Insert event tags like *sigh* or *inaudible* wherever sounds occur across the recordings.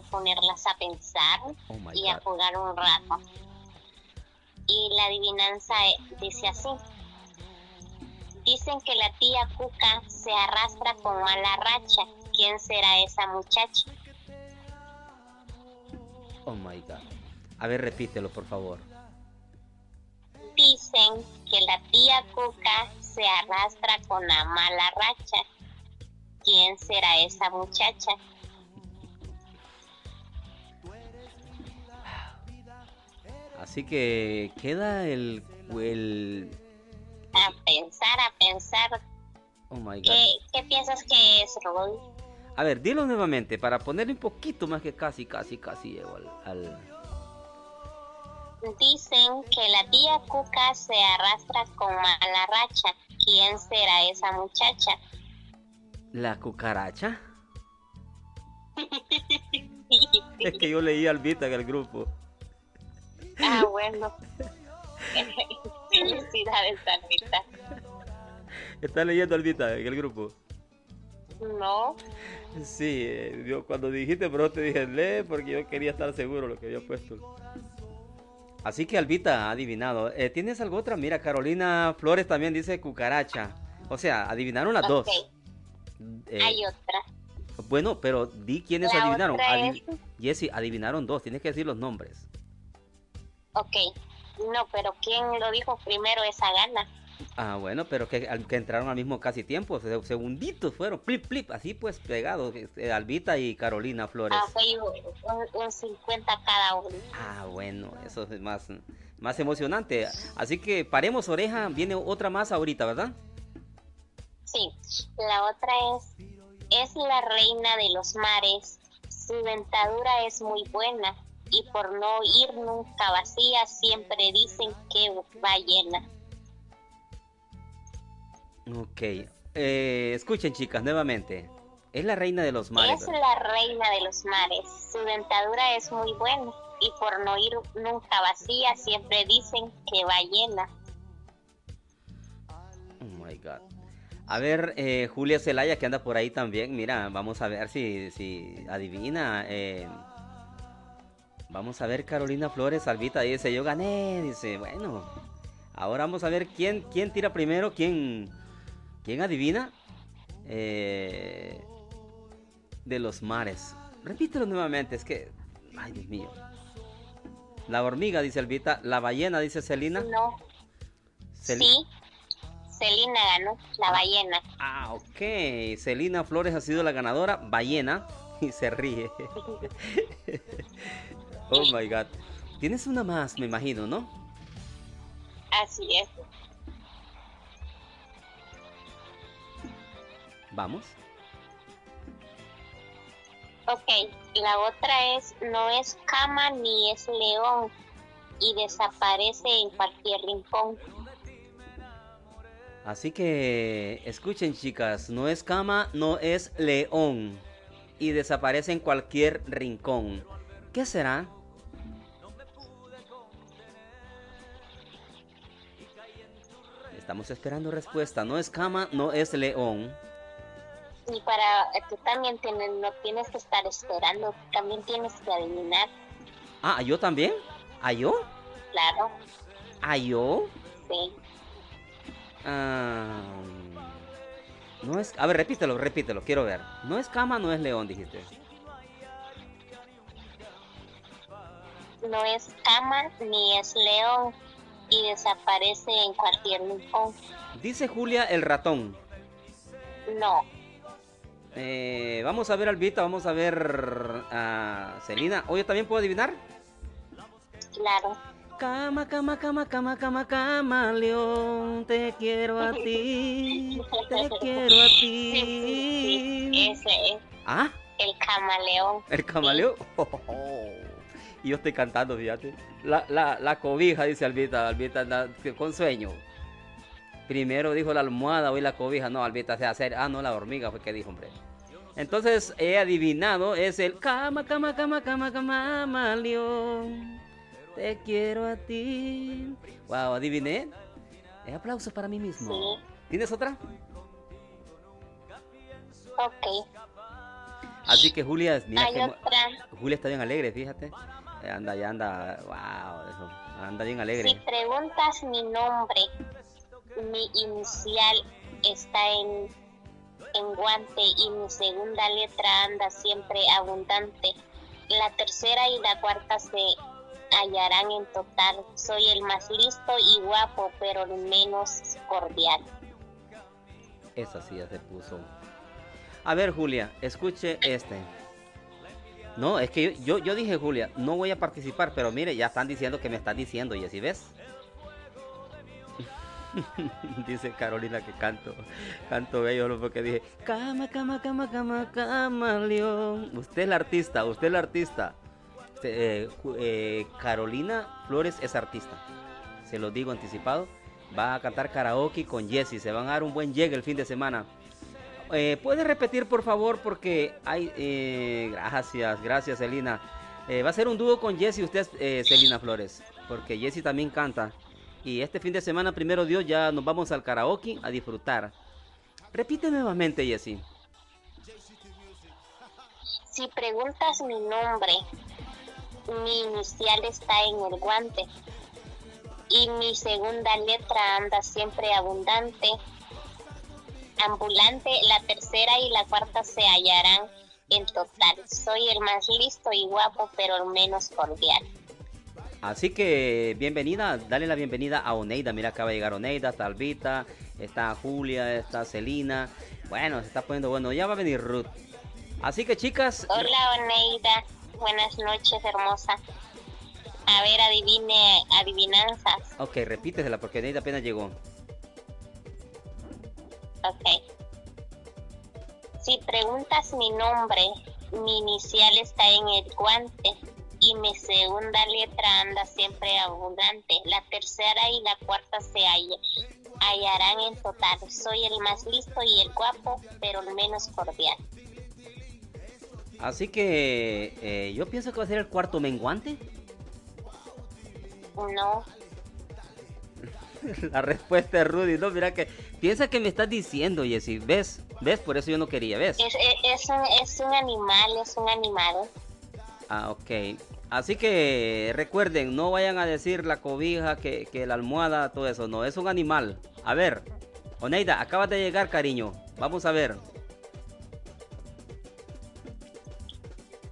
ponerlas a pensar Oh y a jugar un rato. Y la adivinanza eh, dice así. Dicen que la tía Cuca se arrastra con mala racha. ¿Quién será esa muchacha? Oh my God. A ver, repítelo, por favor. Dicen que la tía Cuca se arrastra con la mala racha. ¿Quién será esa muchacha? Así que queda el. el A pensar, a pensar. oh my God. ¿Qué, qué piensas que es, Rodolfo? A ver, dilo nuevamente para ponerle un poquito más que casi, casi, casi llego al. al- Dicen que la tía Cuca se arrastra con mala racha. ¿Quién será esa muchacha? la cucaracha. *laughs* *laughs* Es que yo leí Albita en el grupo. Ah, bueno. *laughs* Felicidades, Alvita. ¿Estás leyendo Albita en el grupo? No, Sí, eh, yo cuando dijiste, pero te dije lee porque yo quería estar seguro lo que había puesto. Así que Albita ha adivinado. Eh, ¿Tienes algo otra? Mira, Carolina Flores también dice cucaracha. O sea, adivinaron las dos. Eh, Hay otra. bueno, pero di quiénes La adivinaron. otra Adi- es- Jessy, adivinaron dos. Tienes que decir los nombres. Ok. No, pero ¿quién lo dijo primero? Esa gana. Ah, bueno, pero que, al- que entraron al mismo casi tiempo. se- Segunditos fueron. Plip, plip. Así pues pegados. eh, Albita y Carolina Flores. Ah, fue un, un 50 cada uno. Ah, bueno, eso es más, más emocionante. Así que paremos oreja, viene otra más ahorita, ¿verdad? Sí, la otra es, es la reina de los mares, su dentadura es muy buena y por no ir nunca vacía siempre dicen que va llena. Ok. Eh, escuchen, chicas, nuevamente. Es la reina de los mares. es la reina de los mares, su dentadura es muy buena y por no ir nunca vacía siempre dicen que va llena. Oh my God. A ver, eh, Julia Celaya, que anda por ahí también. Mira, vamos a ver si, si adivina. eh, vamos a ver, Carolina Flores, Albita dice: Yo gané. Dice, bueno, ahora vamos a ver quién, quién tira primero, quién, quién adivina. Eh, de los mares. Repítelo nuevamente, es que. Ay, Dios mío. La hormiga, dice Albita. La ballena, dice Celina. No, Cel- sí, Celina ganó, la ballena. Ah, ok. Celina Flores ha sido la ganadora. Ballena. Y se ríe. *laughs* oh my god. Tienes una más, me imagino, ¿no? Así es. Vamos. Ok, la otra es, no es cama ni es león y desaparece en cualquier rincón. Así que escuchen, chicas. No es cama, no es león. Y desaparece en cualquier rincón. ¿Qué será? Estamos esperando respuesta. No es cama, no es león. Y para, tú también tienes, no tienes que estar esperando, también tienes que adivinar, Ah, ¿yo también? ¿A yo? claro, ¿A yo? sí. Ah, no es. A ver, repítelo, repítelo, quiero ver. No es cama, no es león, dijiste. No es cama ni es león y desaparece en cualquier rincón. Dice Julia el ratón. No, Eh, vamos a ver Albita, vamos a ver a Celina. Oye, ¿también puedo adivinar? claro. Cama, cama, cama, cama, cama, cama, león, te quiero a ti, te *laughs* quiero a Sí, sí, sí, ti. ese es Ah, el camaleón. el camaleón. *laughs* Y yo estoy cantando, fíjate. La, la, la cobija, dice Albita, Albita anda con sueño. Primero dijo la almohada, hoy la cobija. No, Albita se hace. Ah, no, la hormiga fue que dijo, hombre. Entonces he adivinado, es el cama, cama, cama, cama, cama, león. Te quiero a ti. Wow, adiviné. Eh, aplausos para mí mismo. Sí. ¿Tienes otra? Ok. Así que Julia, mira que Julia está bien alegre, fíjate. Eh, anda, ya anda, wow, anda bien alegre. Si preguntas mi nombre, mi inicial está en, en guante y mi segunda letra anda siempre abundante. La tercera y la cuarta se hallarán en total. Soy el más listo y guapo, pero el menos cordial. Esa sí ya se puso. A ver, Julia, escuche este. No, es que yo, yo, dije, Julia, no voy a participar, pero mire, ya están diciendo que me están diciendo, y así ves. *laughs* Dice Carolina que canto, canto bello, porque dije, cama, cama, cama, cama, cama, león. Usted es la artista, usted es la artista. Eh, eh, Carolina Flores es artista. Se lo digo anticipado. Va a cantar karaoke con Jesse. Se van a dar un buen llegue el fin de semana. Eh, ¿Puede repetir por favor? Porque hay... Eh, gracias, gracias Celina. va a ser un dúo con Jesse usted, Celina Flores. Porque Jesse también canta. Y este fin de semana, primero Dios, ya nos vamos al karaoke a disfrutar. Repite nuevamente, Jesse. Si preguntas mi nombre, mi inicial está en el guante y mi segunda letra anda siempre abundante. Ambulante, la tercera y la cuarta se hallarán en total. Soy el más listo y guapo, pero el menos cordial. Así que bienvenida, dale la bienvenida a Oneida. Mira, acaba de llegar Oneida, está Albita, está Julia, está Celina. Bueno, se está poniendo bueno. Ya va a venir Ruth. Así que chicas. Hola Oneida. Buenas noches, hermosa. A ver, adivine, adivinanzas. Ok, repítesela porque Neida apenas llegó. Ok. Si preguntas mi nombre, mi inicial está en el guante y mi segunda letra anda siempre abundante. La tercera y la cuarta se hallarán en total. Soy el más listo y el guapo, pero el menos cordial. Así que eh, yo pienso que va a ser el cuarto menguante. No. *laughs* La respuesta es Rudy. No, mira que piensa que me estás diciendo, Jessy. ¿Ves? ¿Ves? Por eso yo no quería, ¿ves? Es, es, un, es un animal, es un animal. Ah, ok. Así que recuerden, no vayan a decir la cobija, que, que la almohada, todo eso. No, es un animal. A ver, Oneida, acabas de llegar, cariño. Vamos a ver.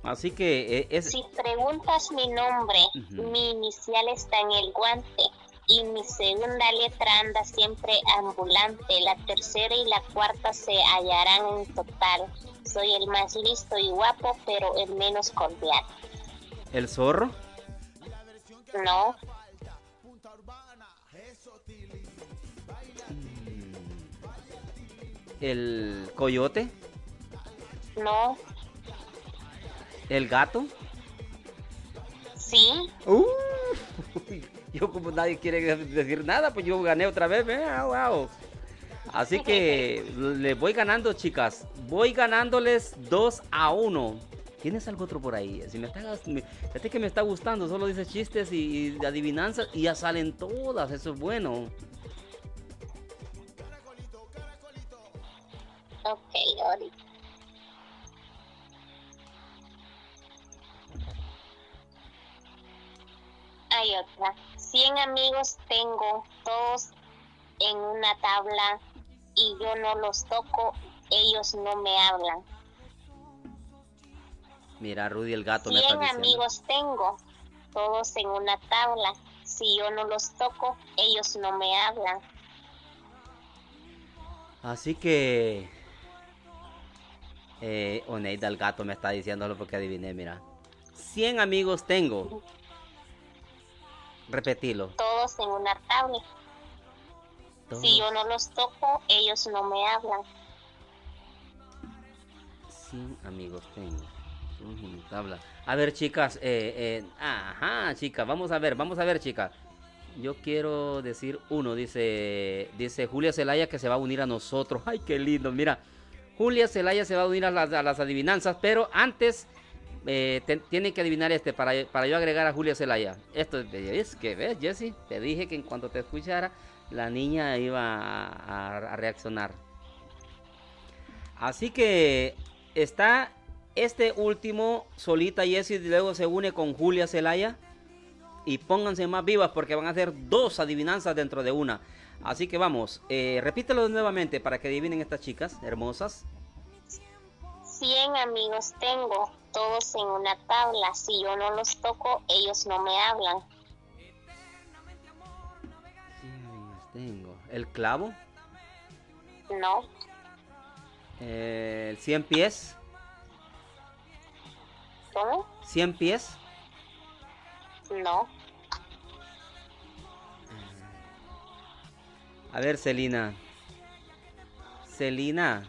Así que eh, es... Si preguntas mi nombre, mi inicial está en el guante y mi segunda letra anda siempre ambulante. La tercera y la cuarta se hallarán en total. Soy el más listo y guapo, pero el menos cordial. ¿El zorro? No. Mm. ¿El coyote? No. ¿El gato? Sí. Uh, yo como nadie quiere decir nada, pues yo gané otra vez, wow. Así que le voy ganando, chicas. Voy ganándoles 2 a 1. ¿Tienes algo otro por ahí? Si me está, fíjate que me está gustando, solo dice chistes y, y adivinanzas y ya salen todas, eso es bueno. Ok, ahorita. Hay otra. 100 amigos tengo, todos en una tabla y yo no los toco, ellos no me hablan. Mira, Rudy el gato me está amigos tengo, todos en una tabla. Si yo no los toco, ellos no me hablan. Así que... Eh, Oneida el gato me está diciéndolo porque adiviné, mira. 100 amigos tengo, Repetilo. Todos en una tabla. Si yo no los toco, ellos no me hablan. Sí, amigos tengo. tabla. A ver, chicas, eh, eh, ajá, chicas, vamos a ver, vamos a ver, chicas. Yo quiero decir uno, dice, dice Julia Celaya que se va a unir a nosotros. Ay, qué lindo, mira. Julia Celaya se va a unir a las, a las adivinanzas, pero antes eh, tienen que adivinar este para, para yo agregar a Julia Celaya. Esto es que ves, Jesse, te dije que en cuanto te escuchara, la niña iba a, reaccionar. Así que está este último, Solita Jessie, luego se une con Julia Celaya. Y pónganse más vivas porque van a hacer dos adivinanzas dentro de una. Así que vamos, eh, repítelo nuevamente para que adivinen estas chicas hermosas. 100 amigos tengo, todos en una tabla. Si yo no los toco, ellos no me hablan. 100 amigos tengo. ¿El clavo? No. ¿El 100 pies? ¿Cómo? ¿100 pies? No. A ver, Celina. Celina.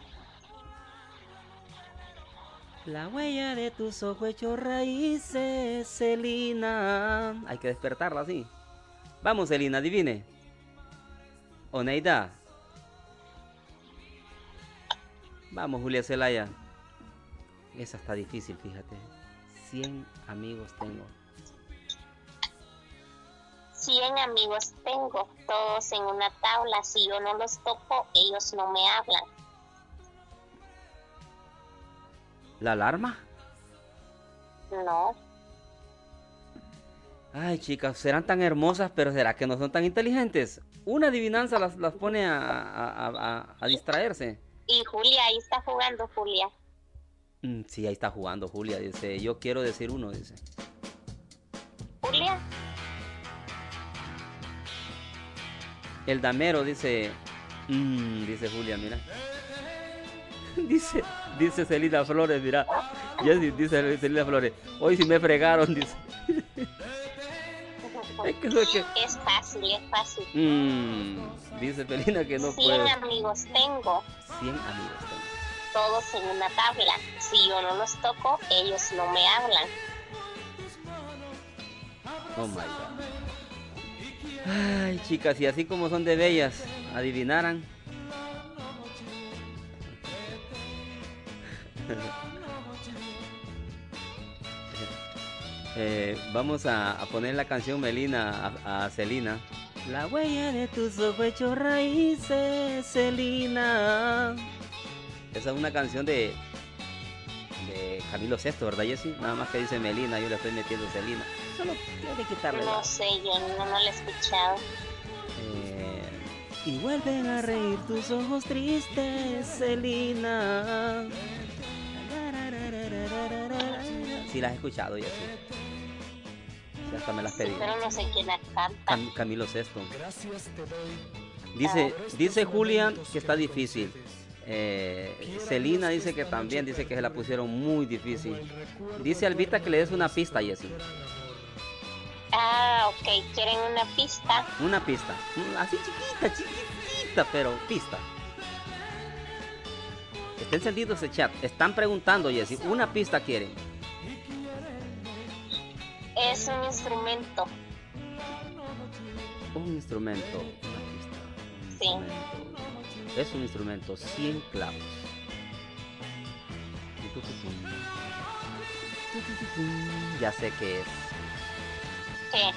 La huella de tus ojos hechos raíces, Celina. Hay que despertarla así. Vamos, Celina, adivine. Oneida. Vamos, Julia Celaya. Esa está difícil, fíjate. 100 amigos tengo. 100 amigos tengo, todos en una tabla. Si yo no los toco, ellos no me hablan. ¿La alarma? No. Ay, chicas, serán tan hermosas, pero ¿será que no son tan inteligentes? Una adivinanza las, las pone a, a- a- a distraerse. Y Julia, ahí está jugando Julia. Mm, sí, ahí está jugando Julia. Dice, yo quiero decir uno, dice. Julia, El damero dice, mm, dice Julia, mira. *laughs* dice, dice Celina Flores, mira. Jessy, dice Celina Flores. Hoy sí me fregaron, dice. *laughs* Es que eso es que- es fácil, es fácil. Mm, dice Felina que no 100 puede. amigos tengo, 100 amigos tengo. todos en una tabla. Si yo no los toco, ellos no me hablan. Oh my god. Ay, chicas, y así como son de bellas, adivinaran. *laughs* Eh, vamos a, a poner la canción Melina a, a Celina. La huella de tus ojos hechos raíces, Celina. Esa es una canción de, de Camilo VI, ¿verdad, Jessy? Nada más que dice Melina, yo le estoy metiendo Celina. Solo tiene que quitarle la... No sé, yo no, no lo he escuchado. Eh, y vuelven a reír tus ojos tristes, Celina. Sí, las he escuchado, Jessy. Sí, hasta me las pedí. Pero no sé quién la canta. Cam- Camilo Sesto. Dice, dice Julia que está difícil. Eh, Celina dice que también, dice que se la pusieron muy difícil. Dice Albita que le des una pista, Jessy. Ah, ok, quieren una pista. Una pista. Mm, Así chiquita, chiquitita, pero pista. Está encendido ese chat. Están preguntando, Jessy. Una pista quieren. Es un instrumento. Un instrumento. Sí. instrumento. Es un instrumento. 100 clavos. Ya sé qué es. ¿Qué?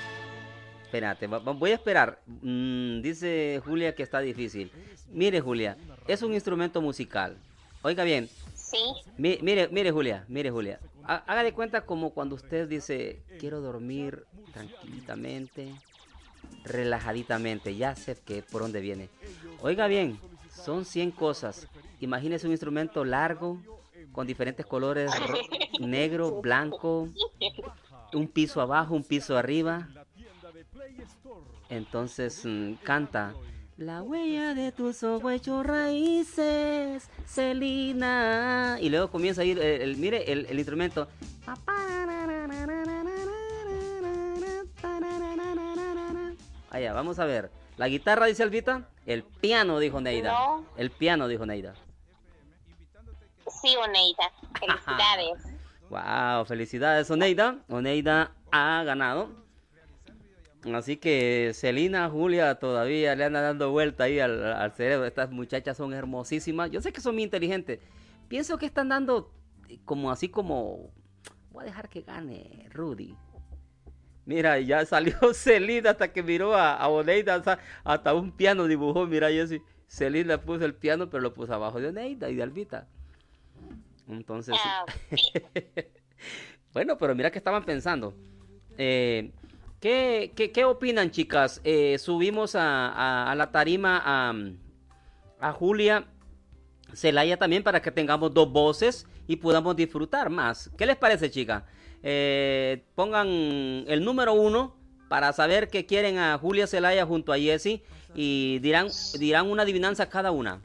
Espérate, voy a esperar. Mm, dice Julia que está difícil. Mire, Julia, es un instrumento musical. Oiga bien, Sí. mi- mire, mire, Julia, mire, Julia. Haga de cuenta como cuando usted dice, quiero dormir tranquilitamente, relajaditamente. Ya sé que por dónde viene. Oiga bien, son 100 cosas. Imagínese un instrumento largo, con diferentes colores, ro- negro, blanco, un piso abajo, un piso arriba. Entonces mm, canta. La huella de tus ojos hechos raíces, Celina. Y luego comienza a ir, el, el- mire el, el instrumento. Allá, vamos a ver. La guitarra, dice Albita. El piano, dijo Neida. No. El piano, dijo Neida. Sí, Oneida. Felicidades. Wow, felicidades Oneida. Oneida ha ganado. Así que Celina, Julia todavía le andan dando vuelta ahí al, al cerebro. Estas muchachas son hermosísimas. Yo sé que son muy inteligentes. Pienso que están dando como así como... Voy a dejar que gane Rudy. Mira, ya salió *laughs* Celina hasta que miró a, a Oneida. Hasta, hasta un piano dibujó. Mira, Jessy. Celina puso el piano, pero lo puso abajo de Oneida y de Albita. Entonces, ah, *laughs* bueno, pero mira que estaban pensando. Eh, ¿qué, qué, opinan, chicas? Eh, subimos a, a, la tarima a, a Julia Celaya también para que tengamos dos voces y podamos disfrutar más. ¿Qué les parece, chicas? Eh, pongan el número uno para saber que quieren a Julia Celaya junto a Jessie y dirán, dirán una adivinanza cada una.